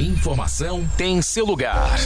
Informação tem seu lugar.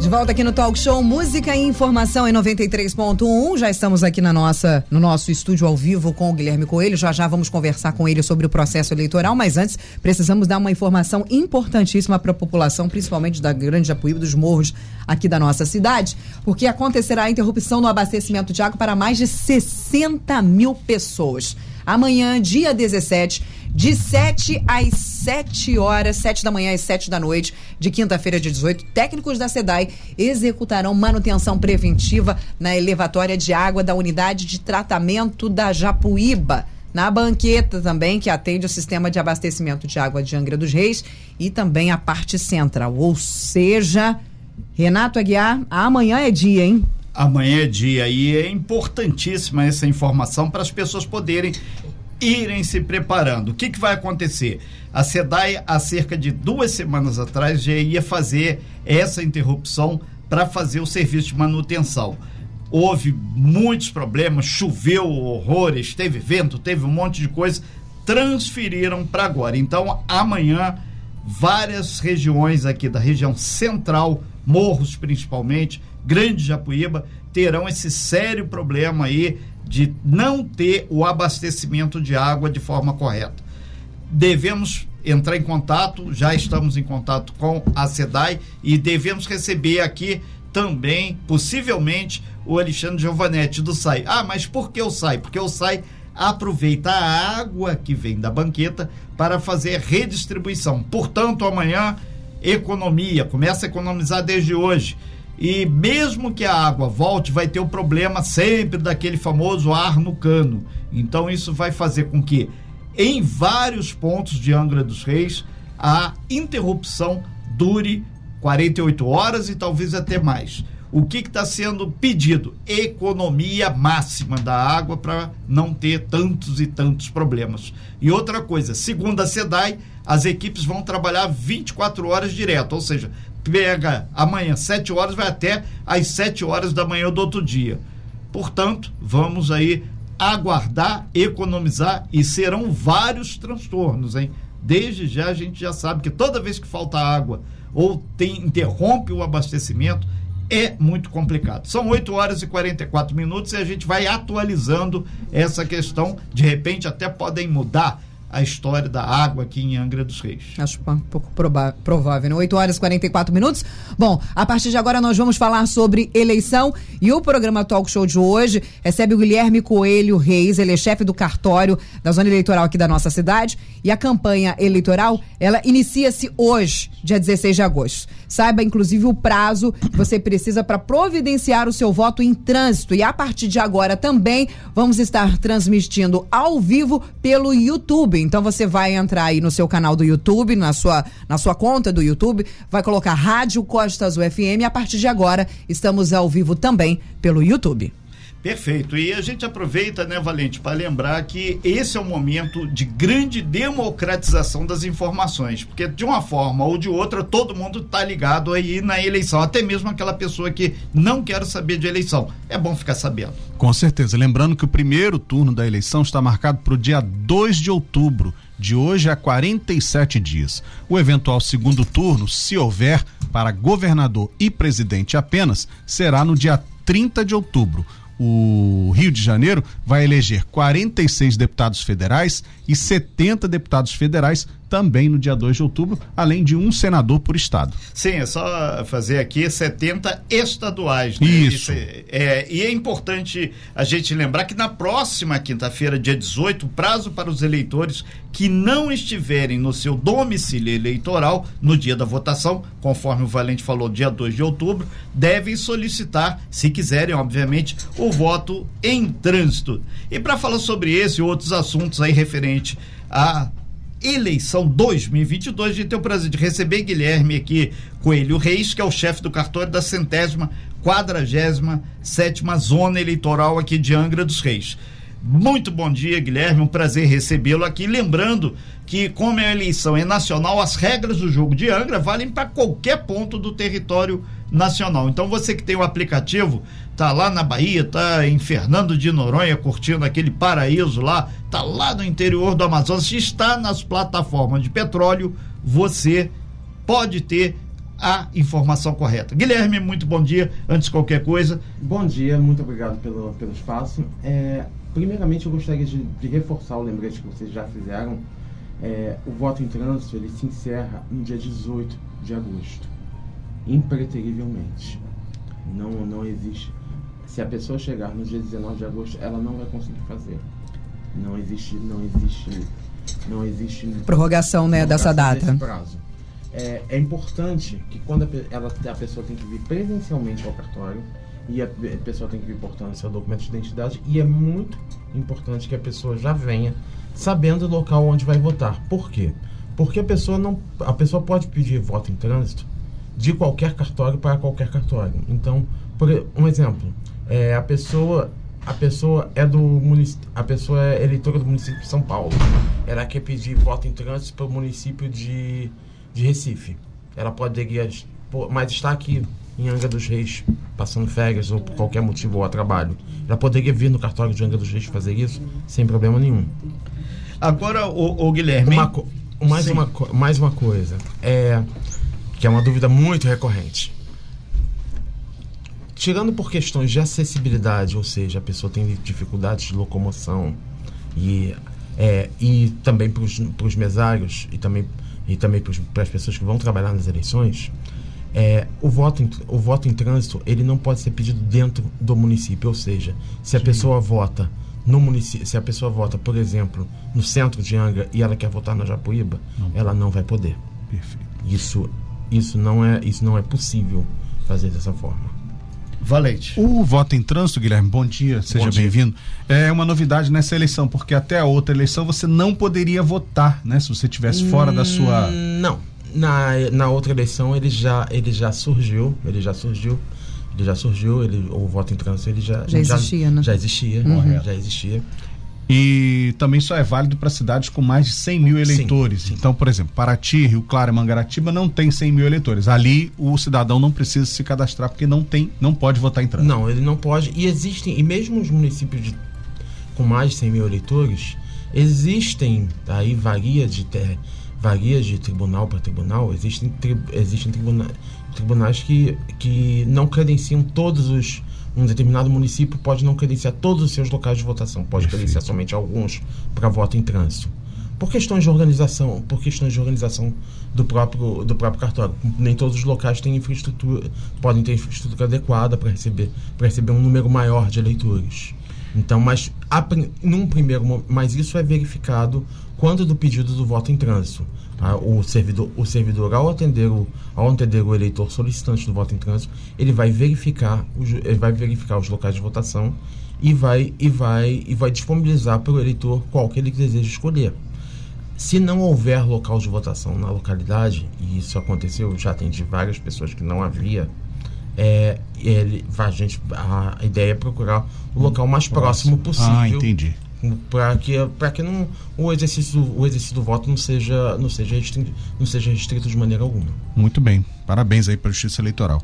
De volta aqui no Talk Show Música e Informação em 93.1. Já estamos aqui na nossa, no nosso estúdio ao vivo com o Guilherme Coelho. Já já vamos conversar com ele sobre o processo eleitoral, mas antes precisamos dar uma informação importantíssima para a população, principalmente da Grande Japuíba, dos morros aqui da nossa cidade, porque acontecerá a interrupção no abastecimento de água para mais de 60 mil pessoas. Amanhã, dia 17, de 7 às 7 horas, 7 da manhã às 7 da noite, de quinta-feira, de 18, técnicos da SEDAI executarão manutenção preventiva na elevatória de água da unidade de tratamento da Japuíba. Na banqueta também, que atende o sistema de abastecimento de água de Angra dos Reis e também a parte central. Ou seja, Renato Aguiar, amanhã é dia, hein? Amanhã é dia e é importantíssima essa informação para as pessoas poderem irem se preparando. O que, que vai acontecer? A SEDAI, há cerca de duas semanas atrás, já ia fazer essa interrupção para fazer o serviço de manutenção. Houve muitos problemas, choveu horrores, teve vento, teve um monte de coisa, transferiram para agora. Então, amanhã, várias regiões aqui da região central, morros principalmente, Grande Japuíba, terão esse sério problema aí de não ter o abastecimento de água de forma correta. Devemos entrar em contato, já estamos em contato com a SEDAI e devemos receber aqui também, possivelmente, o Alexandre Giovanetti do SAI. Ah, mas por que o SAI? Porque o SAI aproveita a água que vem da banqueta para fazer redistribuição. Portanto, amanhã, economia, começa a economizar desde hoje. E mesmo que a água volte, vai ter o problema sempre daquele famoso ar no cano. Então isso vai fazer com que em vários pontos de Angra dos Reis a interrupção dure 48 horas e talvez até mais. O que está sendo pedido? Economia máxima da água para não ter tantos e tantos problemas. E outra coisa, segundo a SEDAI, as equipes vão trabalhar 24 horas direto, ou seja, pega amanhã 7 horas, vai até às 7 horas da manhã do outro dia. Portanto, vamos aí aguardar, economizar e serão vários transtornos, hein? Desde já a gente já sabe que toda vez que falta água ou tem interrompe o abastecimento, é muito complicado. São 8 horas e 44 minutos e a gente vai atualizando essa questão. De repente, até podem mudar a história da água aqui em Angra dos Reis. Acho um pouco provável, né? 8 horas e 44 minutos. Bom, a partir de agora nós vamos falar sobre eleição e o programa Talk Show de hoje recebe o Guilherme Coelho Reis, ele é chefe do cartório da zona eleitoral aqui da nossa cidade e a campanha eleitoral, ela inicia-se hoje, dia 16 de agosto. Saiba, inclusive, o prazo que você precisa para providenciar o seu voto em trânsito. E a partir de agora também vamos estar transmitindo ao vivo pelo YouTube. Então você vai entrar aí no seu canal do YouTube, na sua, na sua conta do YouTube, vai colocar Rádio Costa Azul FM e a partir de agora estamos ao vivo também pelo YouTube. Perfeito. E a gente aproveita, né, Valente, para lembrar que esse é um momento de grande democratização das informações, porque de uma forma ou de outra todo mundo está ligado aí na eleição, até mesmo aquela pessoa que não quer saber de eleição. É bom ficar sabendo. Com certeza. Lembrando que o primeiro turno da eleição está marcado para o dia 2 de outubro, de hoje a 47 dias. O eventual segundo turno, se houver, para governador e presidente apenas, será no dia 30 de outubro o Rio de Janeiro vai eleger 46 deputados federais e 70 deputados federais também no dia 2 de outubro, além de um senador por estado. Sim, é só fazer aqui 70 estaduais. Né? Isso. é, e é importante a gente lembrar que na próxima quinta-feira, dia 18, o prazo para os eleitores que não estiverem no seu domicílio eleitoral no dia da votação, conforme o Valente falou, dia 2 de outubro, devem solicitar, se quiserem, obviamente, o voto em trânsito. E para falar sobre esse e outros assuntos aí referente a eleição 2022. A gente tem o prazer de receber Guilherme aqui, Coelho Reis, que é o chefe do cartório da centésima, quadragésima, sétima zona eleitoral aqui de Angra dos Reis. Muito bom dia, Guilherme. Um prazer recebê-lo aqui. Lembrando que, como a eleição é nacional, as regras do jogo de Angra valem para qualquer ponto do território nacional. Então, você que tem o aplicativo, tá lá na Bahia, tá em Fernando de Noronha, curtindo aquele paraíso lá, tá lá no interior do Amazonas, está nas plataformas de petróleo, você pode ter a informação correta. Guilherme, muito bom dia. Antes de qualquer coisa. Bom dia, muito obrigado pelo, pelo espaço. É, primeiramente, eu gostaria de, de, reforçar o lembrete que vocês já fizeram. É, o voto em trânsito ele se encerra no dia 18 de agosto, impreterivelmente. Não, não existe. Se a pessoa chegar no dia 19 de agosto, ela não vai conseguir fazer. Não existe, não existe, não existe prorrogação, né, dessa data. Prazo. É, é, importante que quando a, ela, a pessoa tem que vir presencialmente ao cartório e a, a pessoa tem que vir portando seu documento de identidade e é muito importante que a pessoa já venha sabendo o local onde vai votar. Por quê? Porque a pessoa não, a pessoa pode pedir voto em trânsito de qualquer cartório para qualquer cartório. Então, por um exemplo, é, a pessoa a pessoa é do município, a pessoa é eleitora do município de São Paulo. Ela quer pedir voto em trânsito para o município de, de Recife. Ela poderia, mas está aqui em Angra dos Reis, passando férias ou por qualquer motivo ou a trabalho. Ela poderia vir no cartório de Angra dos Reis fazer isso sem problema nenhum. Agora, o, o Guilherme. Uma, mais, uma, mais uma coisa. É, que é uma dúvida muito recorrente. Tirando por questões de acessibilidade, ou seja, a pessoa tem dificuldades de locomoção e, é, e também para os mesários e também, e também para as pessoas que vão trabalhar nas eleições, é, o, voto em, o voto em trânsito ele não pode ser pedido dentro do município, ou seja, se a Sim. pessoa vota no município, se a pessoa vota, por exemplo, no centro de Angra e ela quer votar na Japuíba, não. ela não vai poder. Perfeito. Isso, isso não é, isso não é possível fazer dessa forma. Valente. O voto em trânsito, Guilherme, bom dia, seja bem-vindo. É uma novidade nessa eleição, porque até a outra eleição você não poderia votar, né? Se você estivesse fora hum, da sua. Não. Na, na outra eleição ele já, ele já surgiu, ele já surgiu. Ele já surgiu, ele, o voto em trânsito ele já, já existia, já, né? Já existia, uhum. já existia. E também só é válido para cidades com mais de 100 mil eleitores. Sim, sim. Então, por exemplo, Paraty, Rio Claro e Mangaratiba não tem 100 mil eleitores. Ali o cidadão não precisa se cadastrar porque não tem, não pode votar em trânsito. Não, ele não pode. E existem, e mesmo os municípios de, com mais de 100 mil eleitores, existem, aí varia de ter, varia de tribunal para tribunal, existem, tri, existem tribuna, tribunais que, que não credenciam todos os um determinado município pode não credenciar todos os seus locais de votação, pode Perfeito. credenciar somente alguns para voto em trânsito. Por questões de organização, por questões de organização do próprio, do próprio cartório. Nem todos os locais têm infraestrutura, podem ter infraestrutura adequada para receber, para receber um número maior de eleitores. Então, mas a, num primeiro, mas isso é verificado quando do pedido do voto em trânsito. Ah, o servidor, o servidor ao atender o, ao atender o eleitor solicitante do voto em trânsito, ele vai verificar, os, ele vai verificar os locais de votação e vai e vai e vai disponibilizar para o eleitor qual que ele deseja escolher. Se não houver local de votação na localidade, e isso aconteceu, já atendi várias pessoas que não havia, é, ele, a, gente, a ideia é procurar o local mais próximo, próximo possível. Ah, entendi para que para que não o exercício o exercício do voto não seja não seja restrito, não seja restrito de maneira alguma. Muito bem, parabéns aí para a Justiça Eleitoral.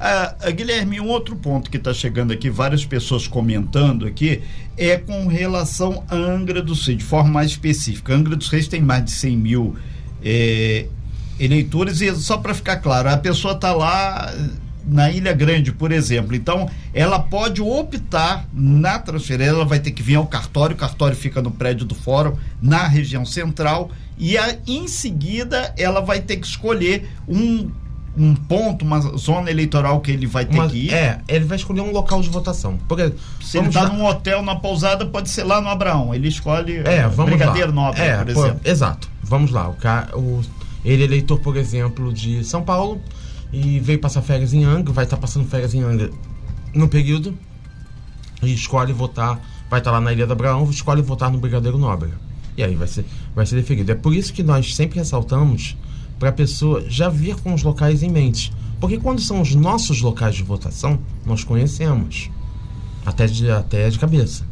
Ah, ah, Guilherme, um outro ponto que está chegando aqui, várias pessoas comentando aqui, é com relação a Angra dos Reis, de forma mais específica. Angra dos Reis tem mais de 100 mil é, eleitores, e só para ficar claro, a pessoa está lá na Ilha Grande, por exemplo. Então, ela pode optar na transferência, ela vai ter que vir ao cartório, o cartório fica no prédio do fórum, na região central, e a, em seguida ela vai ter que escolher um um ponto, uma zona eleitoral que ele vai ter uma, que ir. É, ele vai escolher um local de votação. Porque, Se ele está num hotel, na pousada, pode ser lá no Abraão. Ele escolhe é, vamos Brigadeiro lá. Nobre, é, por exemplo. exato. Vamos lá. O, o, ele é eleitor, por exemplo, de São Paulo, e veio passar férias em Angra, vai estar tá passando férias em Angra no período e escolhe votar, vai estar tá lá na Ilha da Abraão, escolhe votar no Brigadeiro Nóbrega. E aí vai ser, vai ser deferido. É por isso que nós sempre ressaltamos para a pessoa já vir com os locais em mente. Porque quando são os nossos locais de votação, nós conhecemos. Até de, até de cabeça.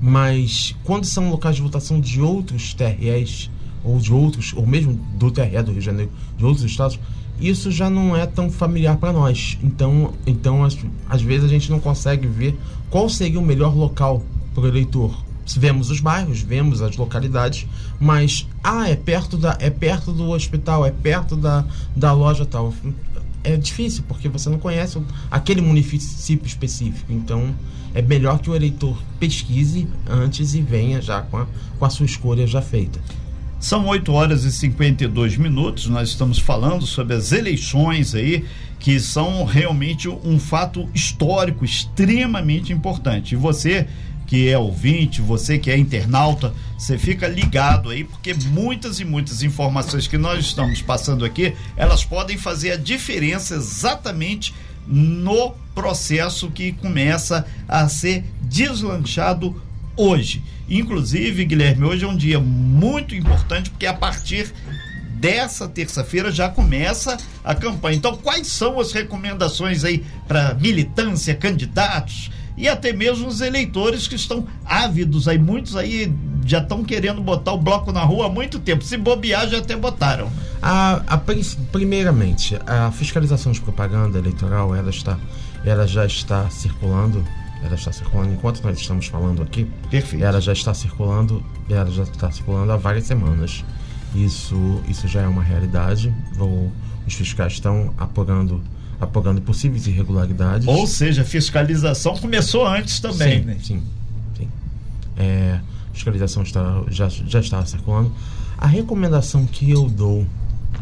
Mas quando são locais de votação de outros TREs, ou de outros, ou mesmo do TRE do Rio de Janeiro, de outros estados, isso já não é tão familiar para nós. Então, então às, vezes a gente não consegue ver qual seria o melhor local para o eleitor. vemos os bairros, vemos as localidades, mas ah, é perto da é perto do hospital, é perto da, da loja tal. É difícil porque você não conhece aquele município específico. Então, é melhor que o eleitor pesquise antes e venha já com a, com a sua escolha já feita. São 8 horas e 52 minutos. Nós estamos falando sobre as eleições aí, que são realmente um fato histórico extremamente importante. E você que é ouvinte, você que é internauta, você fica ligado aí, porque muitas e muitas informações que nós estamos passando aqui, elas podem fazer a diferença exatamente no processo que começa a ser deslanchado hoje. Inclusive, Guilherme, hoje é um dia muito importante, porque a partir dessa terça-feira já começa a campanha. Então, quais são as recomendações aí para militância, candidatos? e até mesmo os eleitores que estão ávidos aí, muitos aí já estão querendo botar o bloco na rua há muito tempo. Se bobear, já até botaram. A, a, primeiramente, a fiscalização de propaganda eleitoral, ela está, ela já está circulando. Ela está circulando enquanto nós estamos falando aqui. Perfeito. Ela já está circulando, ela já está circulando há várias semanas. Isso, isso já é uma realidade. Os fiscais estão apurando apagando possíveis irregularidades. Ou seja, a fiscalização começou antes também, sim, né? Sim, sim. É, a fiscalização está, já, já está circulando. A recomendação que eu dou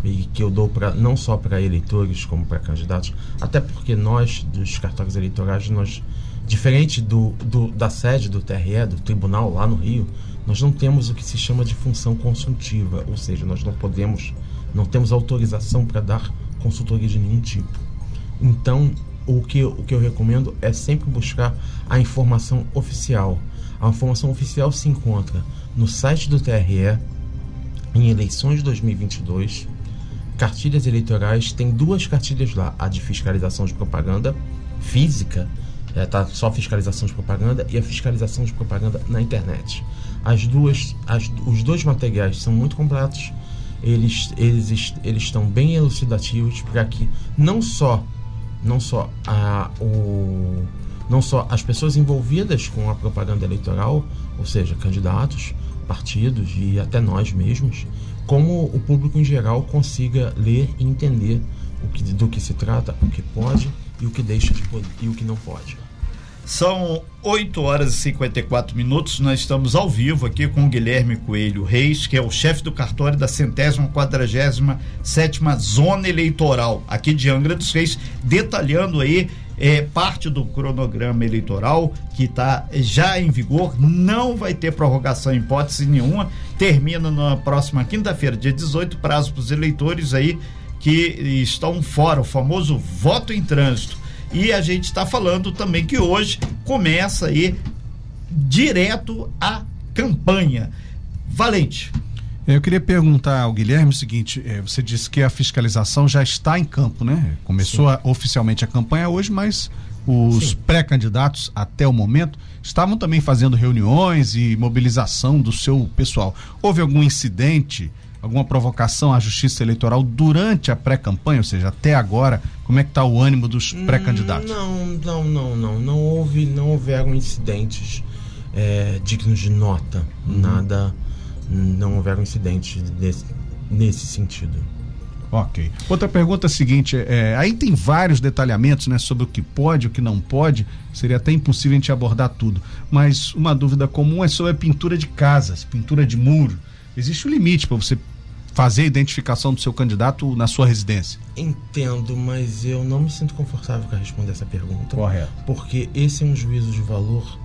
e que eu dou para não só para eleitores como para candidatos, até porque nós dos cartórios eleitorais nós diferente do, do, da sede do TRE, do tribunal lá no Rio, nós não temos o que se chama de função consultiva, ou seja, nós não podemos, não temos autorização para dar consultoria de nenhum tipo. Então, o que, o que eu recomendo é sempre buscar a informação oficial. A informação oficial se encontra no site do TRE, em eleições de 2022, cartilhas eleitorais, tem duas cartilhas lá, a de fiscalização de propaganda física, é, tá só fiscalização de propaganda e a fiscalização de propaganda na internet. As duas, as, os dois materiais são muito completos, eles, eles, eles estão bem elucidativos para que não só não só a, o, não só as pessoas envolvidas com a propaganda eleitoral, ou seja, candidatos, partidos e até nós mesmos, como o público em geral consiga ler e entender o que, do que se trata, o que pode e o que deixa de poder, e o que não pode. São 8 horas e 54 minutos. Nós estamos ao vivo aqui com o Guilherme Coelho Reis, que é o chefe do cartório da centésima quadragésima sétima zona eleitoral aqui de Angra dos Reis, detalhando aí é, parte do cronograma eleitoral que está já em vigor, não vai ter prorrogação em hipótese nenhuma, termina na próxima quinta-feira, dia 18, prazo para os eleitores aí que estão fora, o famoso voto em trânsito. E a gente está falando também que hoje começa aí direto a campanha. Valente. Eu queria perguntar ao Guilherme o seguinte: é, você disse que a fiscalização já está em campo, né? Começou a, oficialmente a campanha hoje, mas os pré-candidatos até o momento estavam também fazendo reuniões e mobilização do seu pessoal. Houve algum incidente alguma provocação à justiça eleitoral durante a pré-campanha, ou seja, até agora, como é que está o ânimo dos hum, pré-candidatos? Não, não, não, não, não houve, não houveram incidentes é, dignos de nota, uhum. nada, não houveram incidentes nesse, nesse sentido. Ok. Outra pergunta é a seguinte: é, aí tem vários detalhamentos né, sobre o que pode, o que não pode. Seria até impossível a gente abordar tudo. Mas uma dúvida comum é sobre a pintura de casas, pintura de muro. Existe um limite para você fazer a identificação do seu candidato na sua residência? Entendo, mas eu não me sinto confortável para responder essa pergunta. Correto. Porque esse é um juízo de valor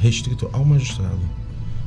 restrito ao magistrado.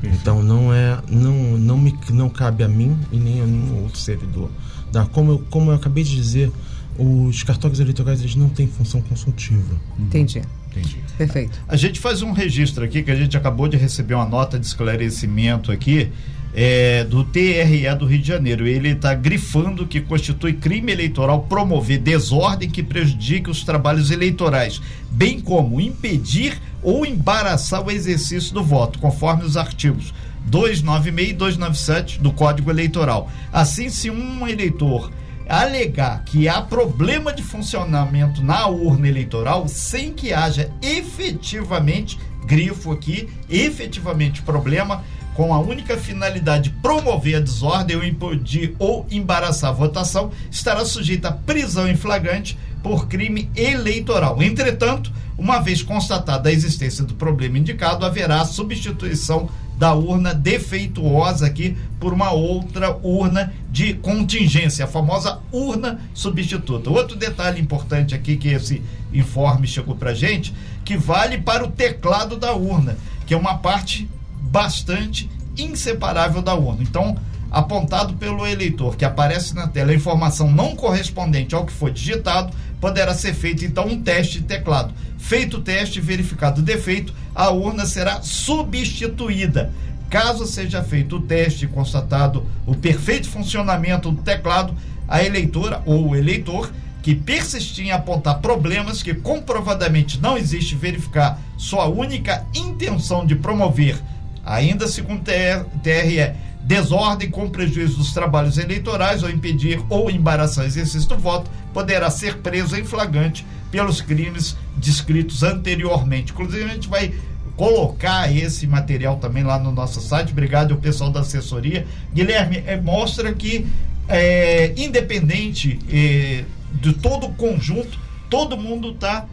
Então não é, não, não me, não cabe a mim e nem a nenhum outro servidor. Da, como, eu, como eu acabei de dizer, os cartórios eleitorais eles não têm função consultiva. Entendi. Entendi. Perfeito. A gente faz um registro aqui que a gente acabou de receber uma nota de esclarecimento aqui é, do TRE do Rio de Janeiro. Ele está grifando que constitui crime eleitoral promover desordem que prejudique os trabalhos eleitorais, bem como impedir ou embaraçar o exercício do voto, conforme os artigos 296 e 297 do Código Eleitoral. Assim, se um eleitor alegar que há problema de funcionamento na urna eleitoral sem que haja efetivamente grifo aqui, efetivamente problema com a única finalidade de promover a desordem ou impedir ou embaraçar a votação, estará sujeita a prisão em flagrante por crime eleitoral. Entretanto, uma vez constatada a existência do problema indicado, haverá substituição da urna defeituosa aqui por uma outra urna de contingência, a famosa urna substituta. Outro detalhe importante aqui que esse informe chegou para gente, que vale para o teclado da urna, que é uma parte bastante inseparável da urna. Então, apontado pelo eleitor que aparece na tela a informação não correspondente ao que foi digitado, poderá ser feito então um teste de teclado. Feito o teste, verificado o defeito, a urna será substituída. Caso seja feito o teste e constatado o perfeito funcionamento do teclado, a eleitora ou o eleitor que persistir em apontar problemas que comprovadamente não existe verificar sua única intenção de promover, ainda segundo TRE, desordem com prejuízo dos trabalhos eleitorais ou impedir ou embaraçar o exercício do voto, poderá ser preso em flagrante pelos crimes descritos anteriormente. Inclusive, a gente vai colocar esse material também lá no nosso site. Obrigado ao pessoal da assessoria. Guilherme, é, mostra que, é, independente é, de todo o conjunto, todo mundo está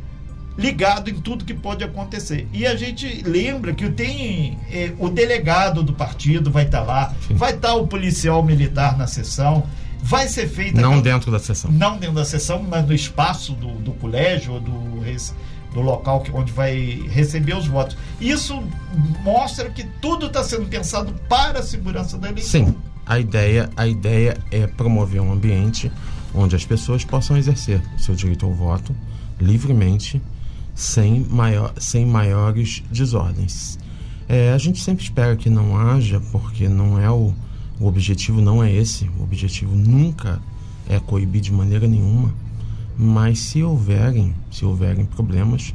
ligado em tudo que pode acontecer. E a gente lembra que tem eh, o delegado do partido vai estar tá lá, Sim. vai estar tá o policial militar na sessão, vai ser feita. Não dentro da sessão. Não dentro da sessão, mas no espaço do, do colégio ou do, do local que, onde vai receber os votos. Isso mostra que tudo está sendo pensado para a segurança da eleição. Sim. A ideia, a ideia é promover um ambiente onde as pessoas possam exercer o seu direito ao voto livremente sem, maior, sem maiores desordens. É, a gente sempre espera que não haja, porque não é o, o objetivo não é esse. O objetivo nunca é coibir de maneira nenhuma. Mas se houverem, se houverem problemas,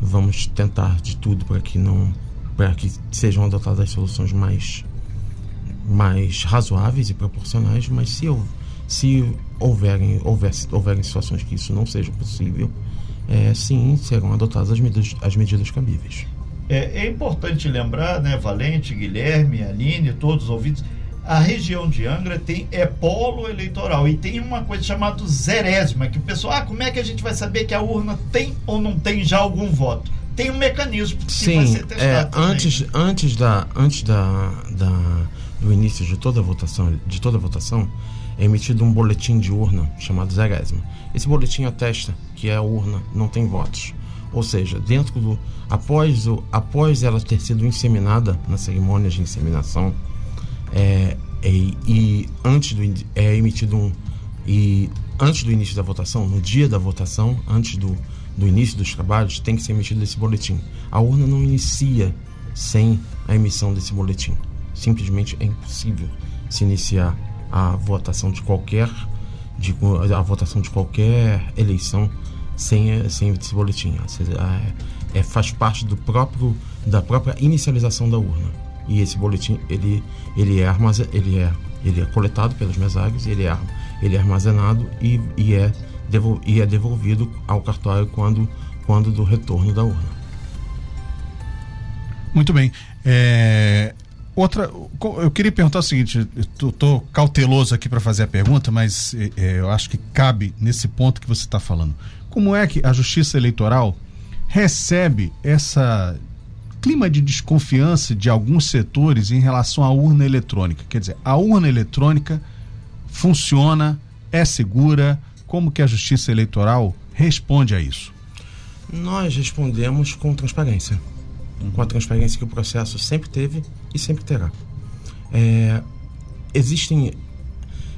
vamos tentar de tudo para que não para que sejam adotadas as soluções mais mais razoáveis e proporcionais, mas se, se houverem, houver, houverem situações que isso não seja possível, é, sim, serão adotadas as medidas, as medidas cabíveis. É, é, importante lembrar, né, Valente, Guilherme, Aline, todos os ouvintes, a região de Angra tem é polo eleitoral e tem uma coisa chamada zerésima, que o pessoal, ah, como é que a gente vai saber que a urna tem ou não tem já algum voto? Tem um mecanismo que Sim, vai ser testado. É, antes, antes, da, antes da, da, do início de toda a votação, de toda a votação, é emitido um boletim de urna chamado zerésima. Esse boletim atesta que a urna não tem votos. Ou seja, dentro do após o após ela ter sido inseminada na cerimônia de inseminação é, é, e antes do é emitido um e antes do início da votação, no dia da votação, antes do, do início dos trabalhos, tem que ser emitido esse boletim. A urna não inicia sem a emissão desse boletim. Simplesmente é impossível se iniciar a votação de qualquer de, a votação de qualquer eleição sem, sem esse boletim. É, é, faz parte do próprio da própria inicialização da urna. E esse boletim ele ele é armazen, ele é ele é coletado pelos mesários, ele é ele é armazenado e, e é devol, e é devolvido ao cartório quando quando do retorno da urna. Muito bem. É, Outra, eu queria perguntar o seguinte, estou cauteloso aqui para fazer a pergunta, mas é, eu acho que cabe nesse ponto que você está falando. Como é que a Justiça Eleitoral recebe essa clima de desconfiança de alguns setores em relação à urna eletrônica? Quer dizer, a urna eletrônica funciona, é segura? Como que a Justiça Eleitoral responde a isso? Nós respondemos com transparência com a transparência que o processo sempre teve e sempre terá. É, existem,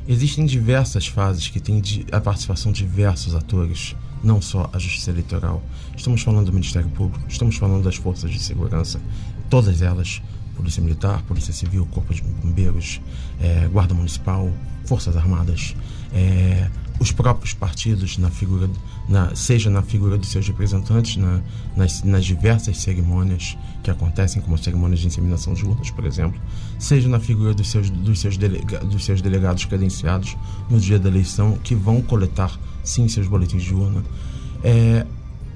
existem diversas fases que têm a participação de diversos atores, não só a Justiça Eleitoral. Estamos falando do Ministério Público, estamos falando das forças de segurança, todas elas, Polícia Militar, Polícia Civil, Corpo de Bombeiros, é, Guarda Municipal, Forças Armadas, é, os próprios partidos, na figura, na, seja na figura dos seus representantes, na, nas, nas, diversas cerimônias que acontecem, como as cerimônias de inseminação de urnas, por exemplo, seja na figura dos seus, dos seus, delega, dos seus delegados credenciados no dia da eleição, que vão coletar, sim, seus boletins de urna. É,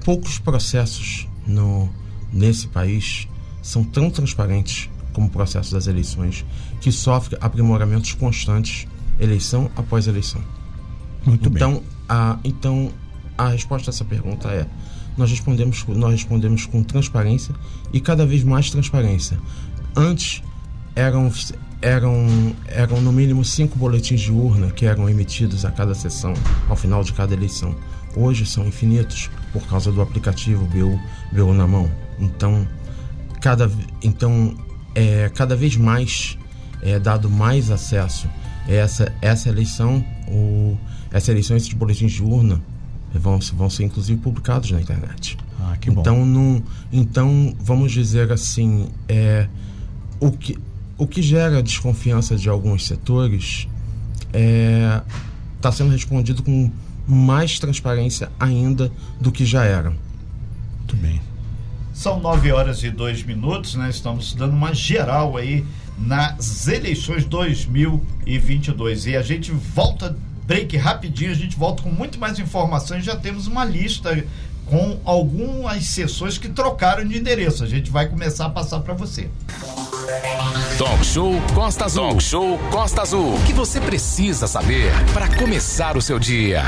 poucos processos no, nesse país são tão transparentes como o processo das eleições, que sofre aprimoramentos constantes, eleição após eleição. Muito então, bem. A, então, a resposta a essa pergunta é: nós respondemos, nós respondemos com transparência e cada vez mais transparência. Antes eram, eram, eram no mínimo cinco boletins de urna que eram emitidos a cada sessão, ao final de cada eleição. Hoje são infinitos por causa do aplicativo BU, BU na mão. Então, cada, então é, cada vez mais é dado mais acesso. Essa, essa eleição, o, essa eleição, esses boletins de urna vão, vão ser inclusive publicados na internet. Ah, que bom. Então, não, então vamos dizer assim, é, o, que, o que gera desconfiança de alguns setores está é, tá sendo respondido com mais transparência ainda do que já era. Muito bem. São nove horas e dois minutos, né? Estamos dando uma geral aí nas eleições 2022. E a gente volta, break rapidinho, a gente volta com muito mais informações. Já temos uma lista com algumas sessões que trocaram de endereço. A gente vai começar a passar para você. Talk Show Costa Azul. Talk Show Costa Azul. O que você precisa saber para começar o seu dia?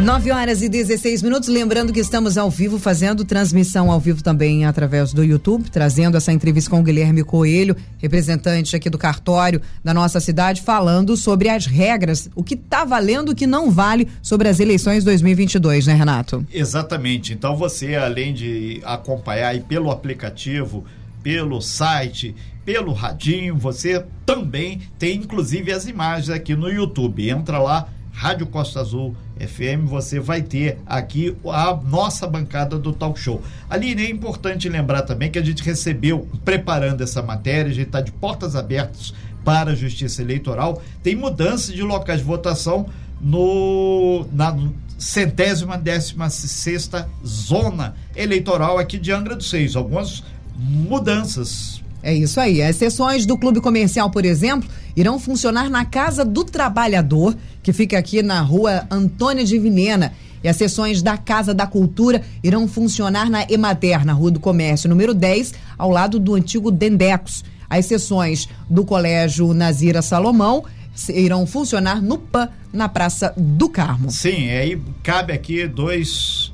9 horas e 16 minutos. Lembrando que estamos ao vivo, fazendo transmissão ao vivo também através do YouTube, trazendo essa entrevista com o Guilherme Coelho, representante aqui do cartório da nossa cidade, falando sobre as regras, o que está valendo, o que não vale sobre as eleições 2022, né, Renato? Exatamente. Então você, além de acompanhar aí pelo aplicativo, pelo site, pelo radinho, você também tem inclusive as imagens aqui no YouTube. Entra lá, Rádio Costa Azul FM, você vai ter aqui a nossa bancada do talk show. Aline, é importante lembrar também que a gente recebeu, preparando essa matéria, a gente está de portas abertas para a Justiça Eleitoral, tem mudança de locais de votação no, na centésima décima sexta zona eleitoral aqui de Angra dos Seis. Algumas mudanças é isso aí. As sessões do Clube Comercial, por exemplo, irão funcionar na Casa do Trabalhador, que fica aqui na rua Antônia de Vinena. E as sessões da Casa da Cultura irão funcionar na Emater, na Rua do Comércio, número 10, ao lado do antigo Dendecos. As sessões do Colégio Nazira Salomão irão funcionar no PAN, na Praça do Carmo. Sim, aí cabe aqui dois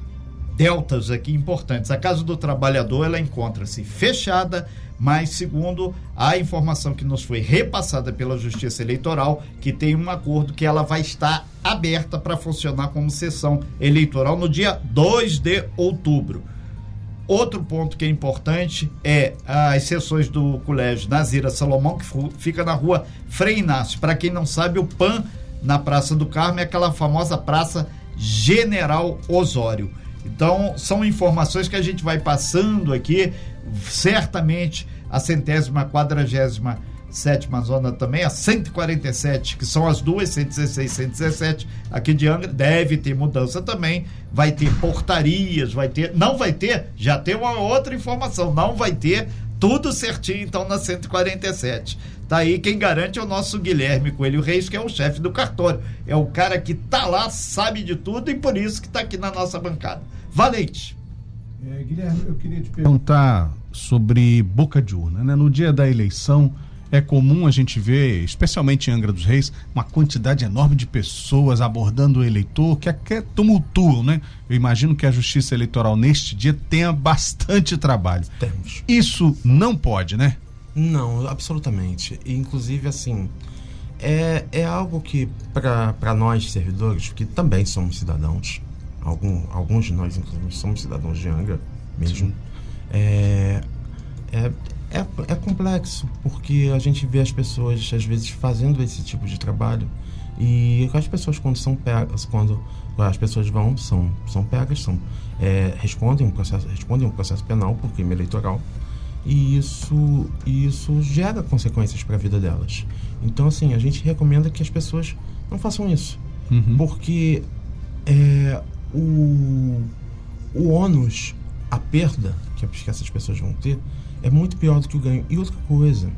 deltas aqui importantes. A Casa do Trabalhador, ela encontra-se fechada mas segundo a informação que nos foi repassada pela Justiça Eleitoral, que tem um acordo que ela vai estar aberta para funcionar como sessão eleitoral no dia 2 de outubro. Outro ponto que é importante é as sessões do Colégio Nazira Salomão, que fica na rua Frei Inácio. Para quem não sabe, o PAN na Praça do Carmo é aquela famosa Praça General Osório. Então, são informações que a gente vai passando aqui certamente a centésima quadragésima sétima zona também, a 147, que são as duas, 116 e 117, aqui de Angra, deve ter mudança também, vai ter portarias, vai ter, não vai ter, já tem uma outra informação, não vai ter tudo certinho então na 147. Tá aí quem garante é o nosso Guilherme Coelho Reis, que é o chefe do cartório. É o cara que tá lá, sabe de tudo e por isso que tá aqui na nossa bancada. Valente! É, Guilherme, eu queria te perguntar sobre boca de urna. Né? No dia da eleição, é comum a gente ver, especialmente em Angra dos Reis, uma quantidade enorme de pessoas abordando o eleitor que até tumultuam, né? Eu imagino que a Justiça Eleitoral neste dia tenha bastante trabalho. Temos. Isso não pode, né? Não, absolutamente. E, inclusive, assim, é, é algo que, para nós servidores, que também somos cidadãos, algum, alguns de nós, inclusive, somos cidadãos de Angra mesmo, é, é, é, é, complexo, porque a gente vê as pessoas, às vezes, fazendo esse tipo de trabalho e as pessoas, quando são pegas, quando as pessoas vão, são, são pegas, são, é, respondem, um processo, respondem um processo penal por crime eleitoral e isso, isso gera consequências para a vida delas. Então, assim, a gente recomenda que as pessoas não façam isso, uhum. porque é, o, o ônus, a perda que, que essas pessoas vão ter é muito pior do que o ganho. E outra coisa,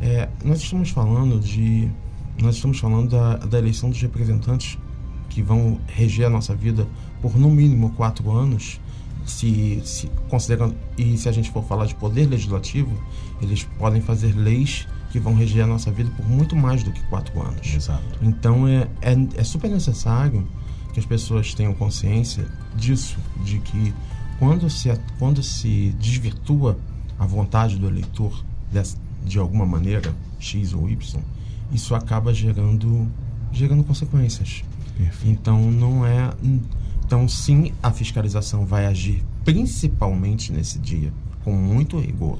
é, nós estamos falando de. Nós estamos falando da, da eleição dos representantes que vão reger a nossa vida por no mínimo quatro anos se, se considerando e se a gente for falar de poder legislativo, eles podem fazer leis que vão reger a nossa vida por muito mais do que quatro anos. Exato. Então é, é, é super necessário que as pessoas tenham consciência disso, de que quando se, quando se desvirtua a vontade do eleitor de, alguma maneira, X ou Y, isso acaba gerando, gerando consequências. Perfeito. Então não é. Então sim, a fiscalização vai agir principalmente nesse dia com muito rigor.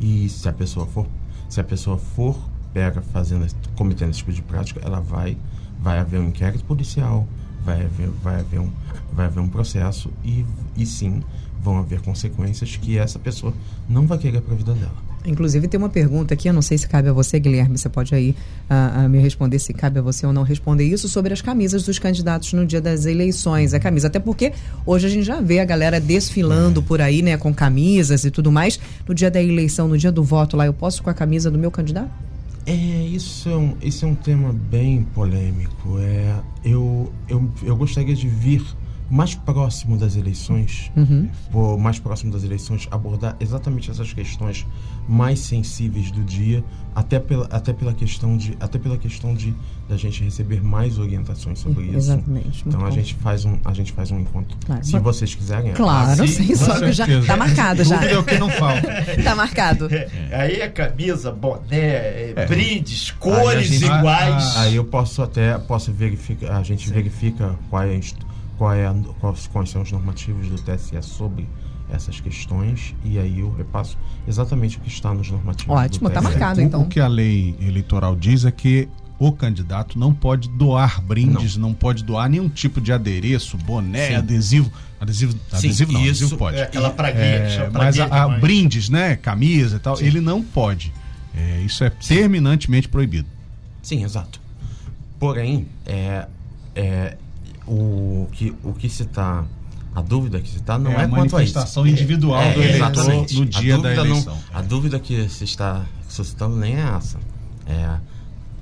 E se a pessoa for, se a pessoa for pega fazendo, cometendo esse tipo de prática, ela vai, vai haver um inquérito policial, vai haver, vai haver um, vai haver um processo e, e sim vão haver consequências que essa pessoa não vai querer para a vida dela. Inclusive tem uma pergunta aqui, eu não sei se cabe a você, Guilherme, você pode aí uh, uh, me responder se cabe a você ou não responder isso, sobre as camisas dos candidatos no dia das eleições. A camisa, até porque hoje a gente já vê a galera desfilando é. por aí, né, com camisas e tudo mais. No dia da eleição, no dia do voto lá, eu posso com a camisa do meu candidato? É, isso é um, isso é um tema bem polêmico. É, eu, eu, eu gostaria de vir mais próximo das eleições, uhum. por, mais próximo das eleições, abordar exatamente essas questões mais sensíveis do dia, até pela, até pela questão de até pela questão de da gente receber mais orientações sobre isso. Exatamente. Então a gente faz um a gente faz um encontro. Claro. Se vocês quiserem. Claro, sim, só que já tá marcado já. É o que não falta. tá marcado. É, aí é camisa, boné, é, é. brindes, cores gente, iguais. Aí eu posso até posso verificar, a gente sim. verifica quais qual é a, quais, quais são os normativos do TSE sobre essas questões e aí eu repasso exatamente o que está nos normativos. Ótimo, está marcado então. O que a lei eleitoral diz é que o candidato não pode doar brindes, não, não pode doar nenhum tipo de adereço, boné, Sim. adesivo. Adesivo, Sim, adesivo não, isso, adesivo pode. É aquela praguinha, é, Mas a, a brindes, né, camisa e tal, Sim. ele não pode. É, isso é terminantemente proibido. Sim, exato. Porém, é, é, o que, o que se está. A dúvida que se está não é, é quanto a manifestação individual é, do eleitor no dia da eleição. Não, a dúvida que se está suscitando nem é essa. É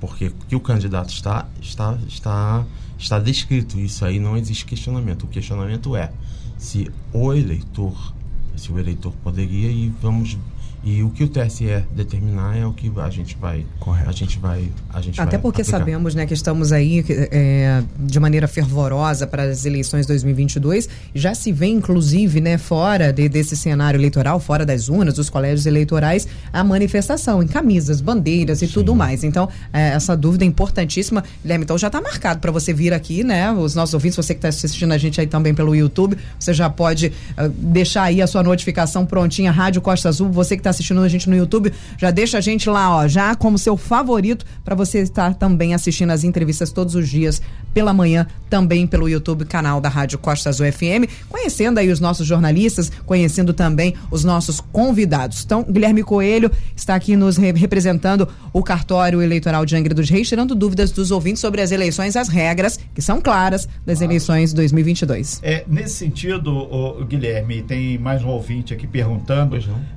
porque o que o candidato está, está, está, está descrito. Isso aí não existe questionamento. O questionamento é se o eleitor, se o eleitor poderia e vamos e o que o TSE determinar é o que a gente vai, Correto. a gente vai, a gente Até vai porque aplicar. sabemos, né, que estamos aí é, de maneira fervorosa para as eleições 2022. Já se vê, inclusive, né, fora de, desse cenário eleitoral, fora das urnas, dos colégios eleitorais, a manifestação em camisas, bandeiras e Sim. tudo mais. Então, é, essa dúvida é importantíssima, Guilherme. Então, já está marcado para você vir aqui, né? Os nossos ouvintes, você que está assistindo a gente aí também pelo YouTube, você já pode uh, deixar aí a sua notificação prontinha, Rádio Costa Azul. Você que está assistindo a gente no YouTube, já deixa a gente lá, ó, já como seu favorito para você estar também assistindo as entrevistas todos os dias pela manhã, também pelo YouTube, canal da Rádio Costa Azul FM, conhecendo aí os nossos jornalistas, conhecendo também os nossos convidados. Então, Guilherme Coelho está aqui nos re representando o cartório eleitoral de Angra dos Reis, tirando dúvidas dos ouvintes sobre as eleições, as regras que são claras das claro. eleições 2022. É, nesse sentido, o, o Guilherme, tem mais um ouvinte aqui perguntando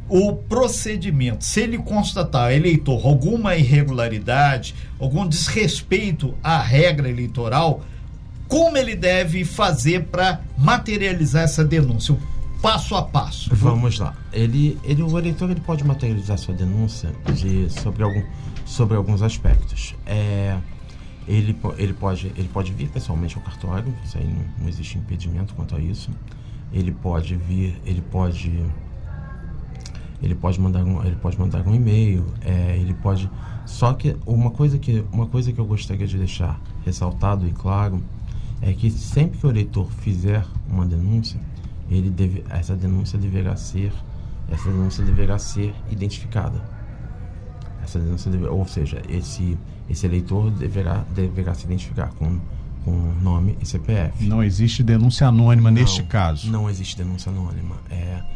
o procedimento, se ele constatar, eleitor, alguma irregularidade, algum desrespeito à regra eleitoral, como ele deve fazer para materializar essa denúncia? Passo a passo. Vamos lá. Ele, ele, o eleitor ele pode materializar sua denúncia de, sobre, algum, sobre alguns aspectos. É, ele, ele, pode, ele pode vir pessoalmente ao cartório, isso aí não, não existe impedimento quanto a isso. Ele pode vir, ele pode ele pode mandar um, ele pode mandar um e-mail, é, ele pode. Só que uma coisa que uma coisa que eu gostaria de deixar ressaltado e claro é que sempre que o eleitor fizer uma denúncia, ele deve, essa denúncia deverá ser essa denúncia deverá ser identificada. Essa denúncia deve, ou seja, esse esse eleitor deverá deverá se identificar com com nome e CPF. Não existe denúncia anônima não, neste caso. Não existe denúncia anônima. É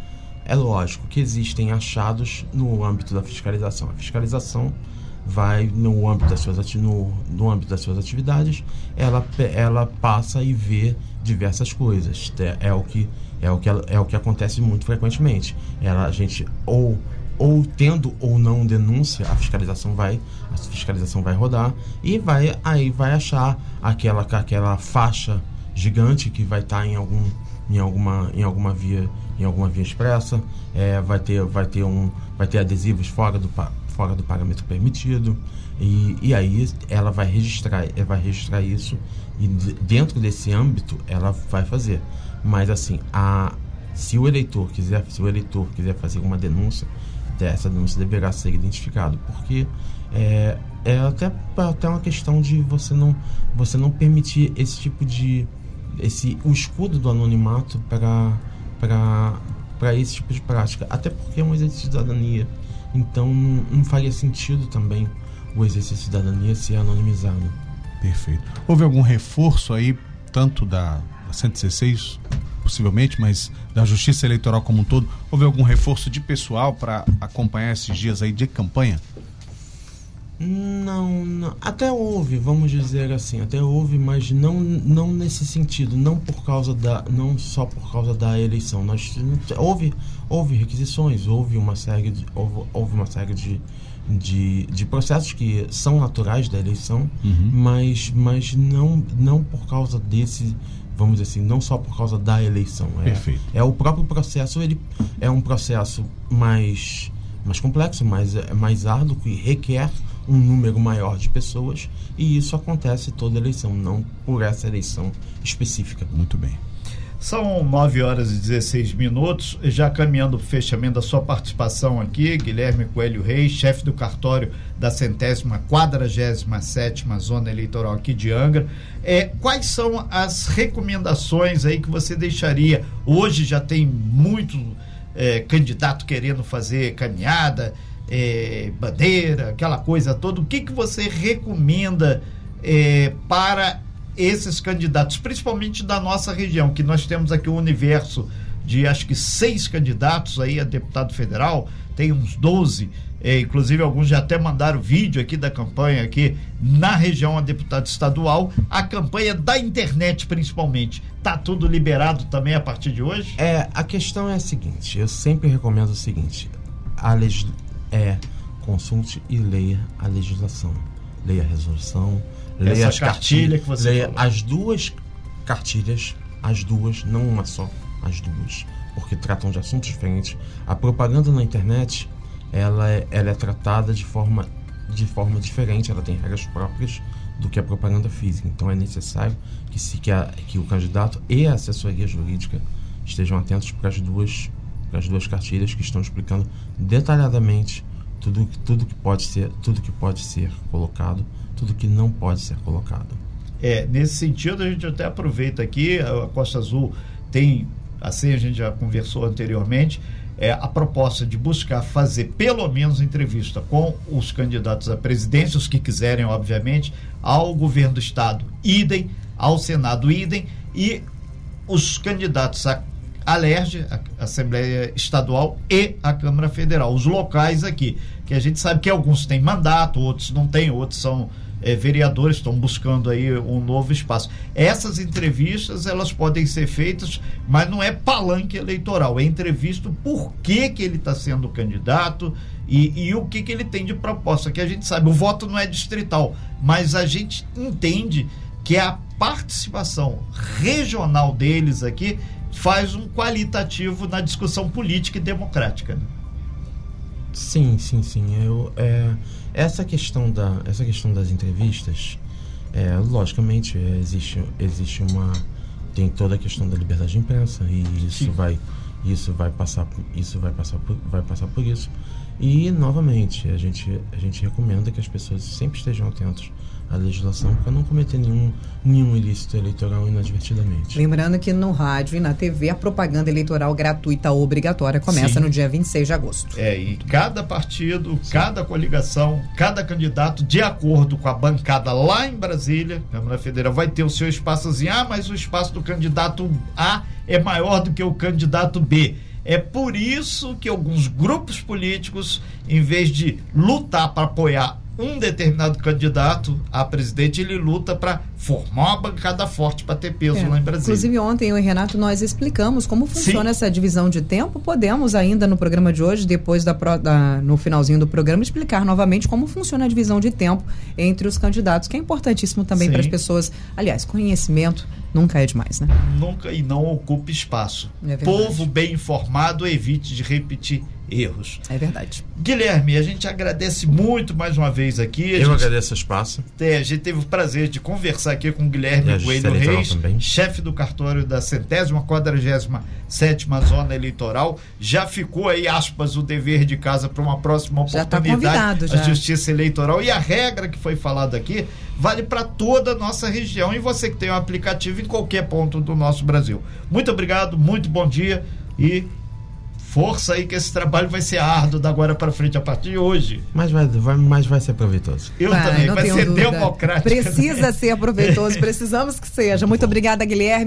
é lógico que existem achados no âmbito da fiscalização. A fiscalização vai no âmbito das suas, no, no âmbito das suas atividades, ela, ela passa e vê diversas coisas. É, é o que é o que é o que acontece muito frequentemente. Ela a gente ou ou tendo ou não denúncia, a fiscalização vai a fiscalização vai rodar e vai aí vai achar aquela aquela faixa gigante que vai estar tá em algum em alguma em alguma via em alguma via expressa é, vai ter vai ter um vai ter adesivos fora do fora do parâmetro permitido. E, e aí ela vai registrar ela vai registrar isso e dentro desse âmbito ela vai fazer. Mas assim a se o eleitor quiser se o eleitor quiser fazer uma denúncia essa denúncia deverá ser identificado porque é, é até, até uma questão de você não você não permitir esse tipo de esse o escudo do anonimato para para esse tipo de prática. Até porque é um exercício de cidadania. Então não, não faria sentido também o exercício de cidadania ser anonimizado. Perfeito. Houve algum reforço aí tanto da, da 116 possivelmente mas da justiça eleitoral como um todo? Houve algum reforço de pessoal para acompanhar esses dias aí de campanha não, não, até houve, vamos dizer assim, até houve, mas não, não nesse sentido, não por causa da, não só por causa da eleição. Nós houve, houve requisições, houve uma série de, houve, houve uma série de, de, de processos que são naturais da eleição, uhum. mas, mas não, não por causa desse, vamos dizer assim, não só por causa da eleição. É, Perfeito. é o próprio processo, ele é um processo mais, mais complexo, mais, mais árduo, que requer um número maior de pessoas e isso acontece toda eleição, não por essa eleição específica. Muito bem. São 9 horas e 16 minutos, já caminhando para o fechamento da sua participação aqui, Guilherme Coelho Reis, chefe do cartório da centésima quadragésima sétima zona eleitoral aqui de Angra. É, quais são as recomendações aí que você deixaria? Hoje já tem muito é, candidato querendo fazer caminhada, é, bandeira, aquela coisa toda, o que, que você recomenda é, para esses candidatos, principalmente da nossa região, que nós temos aqui um universo de acho que seis candidatos aí a deputado federal, tem uns 12, é, inclusive alguns já até mandaram vídeo aqui da campanha aqui na região a deputado estadual, a campanha da internet principalmente. Tá tudo liberado também a partir de hoje? É, a questão é a seguinte, eu sempre recomendo o seguinte, a legislação é consulte e leia a legislação. Leia a resolução, leia Essa as cartilha que você leia falou. as duas cartilhas, as duas, não uma só, as duas, porque tratam de assuntos diferentes. A propaganda na internet, ela é, ela é tratada de forma de forma diferente, ela tem regras próprias do que a propaganda física. Então é necessário que se que, a, que o candidato e a assessoria jurídica estejam atentos para as duas as duas cartilhas que estão explicando detalhadamente tudo, tudo que pode ser tudo que pode ser colocado, tudo que não pode ser colocado. É, nesse sentido a gente até aproveita aqui, a Costa Azul tem, assim a gente já conversou anteriormente, é, a proposta de buscar fazer pelo menos entrevista com os candidatos à presidência, os que quiserem, obviamente, ao governo do estado, idem, ao Senado, idem, e os candidatos a a LERJ, a Assembleia Estadual e a Câmara Federal, os locais aqui, que a gente sabe que alguns têm mandato, outros não têm, outros são é, vereadores, estão buscando aí um novo espaço. Essas entrevistas, elas podem ser feitas, mas não é palanque eleitoral, é entrevista por que, que ele está sendo candidato e, e o que, que ele tem de proposta, que a gente sabe, o voto não é distrital, mas a gente entende que a participação regional deles aqui faz um qualitativo na discussão política e democrática. Né? Sim, sim, sim. Eu, é, essa questão da essa questão das entrevistas, é, logicamente é, existe existe uma tem toda a questão da liberdade de imprensa e isso sim. vai isso vai passar isso vai passar por, vai passar por isso e novamente a gente a gente recomenda que as pessoas sempre estejam atentos a legislação para não cometer nenhum, nenhum ilícito eleitoral inadvertidamente. Lembrando que no rádio e na TV a propaganda eleitoral gratuita obrigatória começa Sim. no dia 26 de agosto. É, e cada partido, Sim. cada coligação, cada candidato, de acordo com a bancada lá em Brasília, Câmara Federal, vai ter o seu espaçozinho. Ah, mas o espaço do candidato A é maior do que o candidato B. É por isso que alguns grupos políticos, em vez de lutar para apoiar um determinado candidato a presidente, ele luta para formar uma bancada forte para ter peso é. lá em Brasília. Inclusive, ontem eu e Renato nós explicamos como funciona Sim. essa divisão de tempo. Podemos ainda no programa de hoje, depois da, da, no finalzinho do programa, explicar novamente como funciona a divisão de tempo entre os candidatos, que é importantíssimo também para as pessoas. Aliás, conhecimento Nunca é demais, né? Nunca e não ocupe espaço. É. Povo bem informado evite de repetir erros. É verdade. Guilherme, a gente agradece muito mais uma vez aqui. A Eu gente, agradeço o espaço. é, a gente teve o prazer de conversar aqui com o Guilherme a Eleitoral Reis, também. chefe do cartório da centésima, quadragésima sétima zona eleitoral. Já ficou aí, aspas, o dever de casa para uma próxima Já tá oportunidade. convidado, A já. Justiça Eleitoral. E a regra que foi falada aqui vale para toda a nossa região e você que tem um aplicativo em qualquer ponto do nosso Brasil. Muito obrigado, muito bom dia e força aí que esse trabalho vai ser árduo da agora para frente a partir de hoje. Mas vai, vai, mas vai ser proveitoso. Eu Vai, também, não vai tenho ser dúvida. democrático. Precisa ser proveitoso, precisamos que seja. Muito obrigada, Guilherme.